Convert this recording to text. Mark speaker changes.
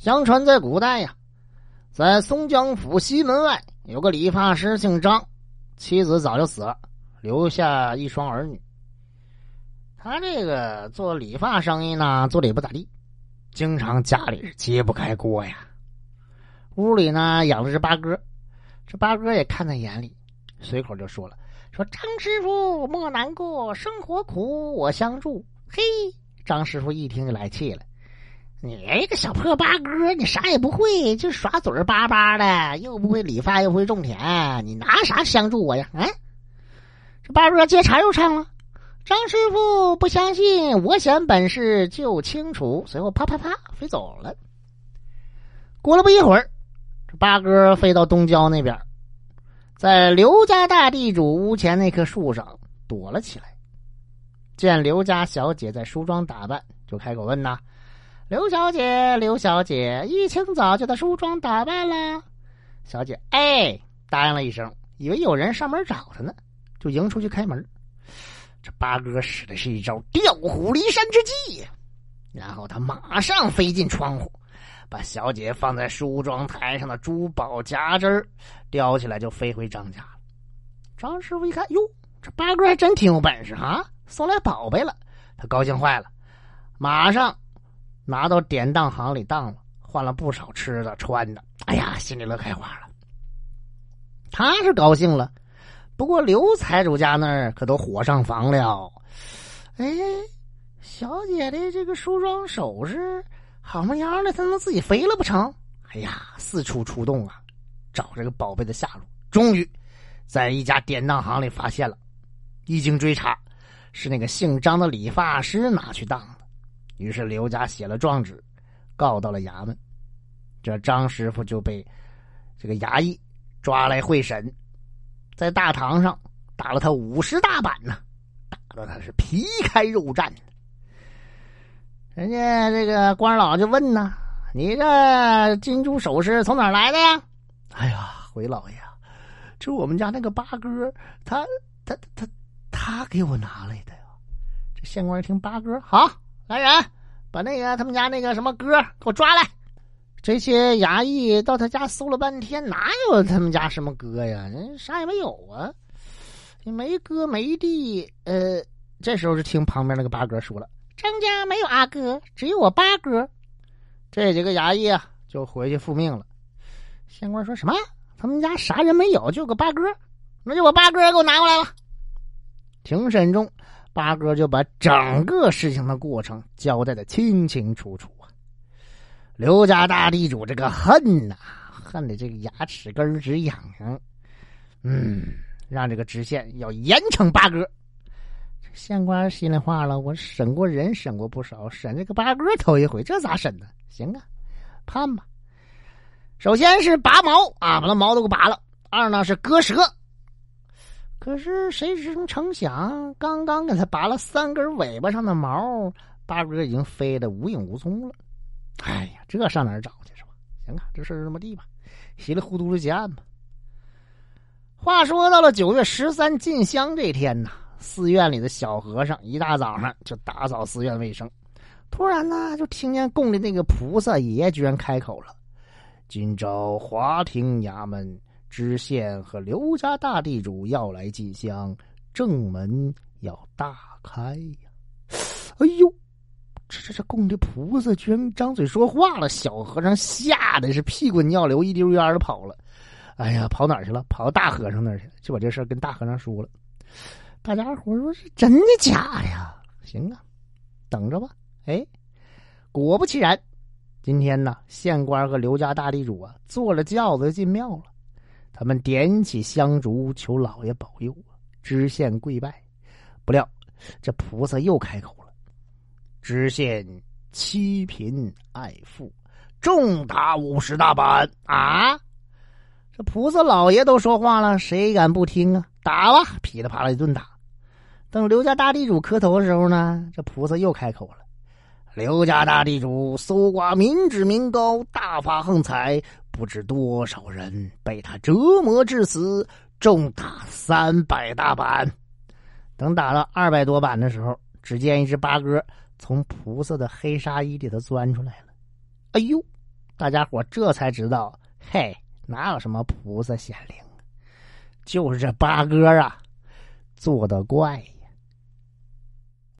Speaker 1: 相传在古代呀，在松江府西门外有个理发师，姓张，妻子早就死了，留下一双儿女。他这个做理发生意呢，做的也不咋地，经常家里是揭不开锅呀。屋里呢养了只八哥，这八哥也看在眼里，随口就说了：“说张师傅莫难过，生活苦我相助。”嘿，张师傅一听就来气了：“你一个小破八哥，你啥也不会，就耍嘴巴巴的，又不会理发，又不会种田，你拿啥相助我呀？”啊，这八哥接茬又唱了。张师傅不相信，我显本事就清楚。随后啪啪啪飞走了。过了不一会儿，这八哥飞到东郊那边，在刘家大地主屋前那棵树上躲了起来。见刘家小姐在梳妆打扮，就开口问：“呐，刘小姐，刘小姐，一清早就在梳妆打扮了？”小姐哎答应了一声，以为有人上门找她呢，就迎出去开门。这八哥使的是一招调虎离山之计呀，然后他马上飞进窗户，把小姐放在梳妆台上的珠宝夹针叼起来就飞回张家张师傅一看，哟，这八哥还真挺有本事啊，送来宝贝了，他高兴坏了，马上拿到典当行里当了，换了不少吃的穿的，哎呀，心里乐开花了。他是高兴了。不过刘财主家那儿可都火上房了，哎，小姐的这个梳妆首饰好么样的，她能自己飞了不成？哎呀，四处出动啊，找这个宝贝的下落。终于在一家典当行里发现了，一经追查，是那个姓张的理发师拿去当的。于是刘家写了状纸，告到了衙门。这张师傅就被这个衙役抓来会审。在大堂上打了他五十大板呢，打的他是皮开肉绽。人家这个官老就问呢：“你这金珠首饰从哪儿来的呀？”哎呀，回老爷，这我们家那个八哥，他他他他给我拿来的呀。这县官一听八哥，好，来人，把那个他们家那个什么哥给我抓来。这些衙役到他家搜了半天，哪有他们家什么哥呀？人啥也没有啊，没哥没弟。呃，这时候就听旁边那个八哥说了：“张家没有阿哥，只有我八哥。”这几个衙役啊，就回去复命了。县官说什么？他们家啥人没有，就个八哥，那就我八哥给我拿过来了。庭审中，八哥就把整个事情的过程交代的清清楚楚啊。刘家大地主这个恨呐，恨的这个牙齿根直痒痒。嗯，让这个知县要严惩八哥。县官心里话了，我审过人，审过不少，审这个八哥头一回，这咋审呢？行啊，判吧。首先是拔毛啊，把那毛都给拔了。二呢是割舌。可是谁知成想，刚刚给他拔了三根尾巴上的毛，八哥已经飞得无影无踪了。哎呀，这上哪儿找去是吧？行啊，这事儿这么地吧，稀里糊涂的结案吧。话说到了九月十三进香这天呢，寺院里的小和尚一大早上就打扫寺院卫生，突然呢，就听见供的那个菩萨爷居然开口了：“今朝华亭衙门知县和刘家大地主要来进香，正门要大开呀！”哎呦！这这这供的菩萨居然张嘴说话了，小和尚吓得是屁滚尿流，一溜烟的跑了。哎呀，跑哪儿去了？跑到大和尚那儿去，就把这事跟大和尚说了。大家伙说是真的假呀？行啊，等着吧。哎，果不其然，今天呢，县官和刘家大地主啊坐了轿子进庙了。他们点起香烛求老爷保佑啊，知县跪拜。不料这菩萨又开口了。知县欺贫爱富，重打五十大板啊！这菩萨老爷都说话了，谁敢不听啊？打吧，噼里啪啦一顿打。等刘家大地主磕头的时候呢，这菩萨又开口了：“刘家大地主搜刮民脂民膏，大发横财，不知多少人被他折磨致死，重打三百大板。”等打了二百多板的时候，只见一只八哥。从菩萨的黑纱衣里头钻出来了，哎呦，大家伙这才知道，嘿，哪有什么菩萨显灵，就是这八哥啊，做的怪。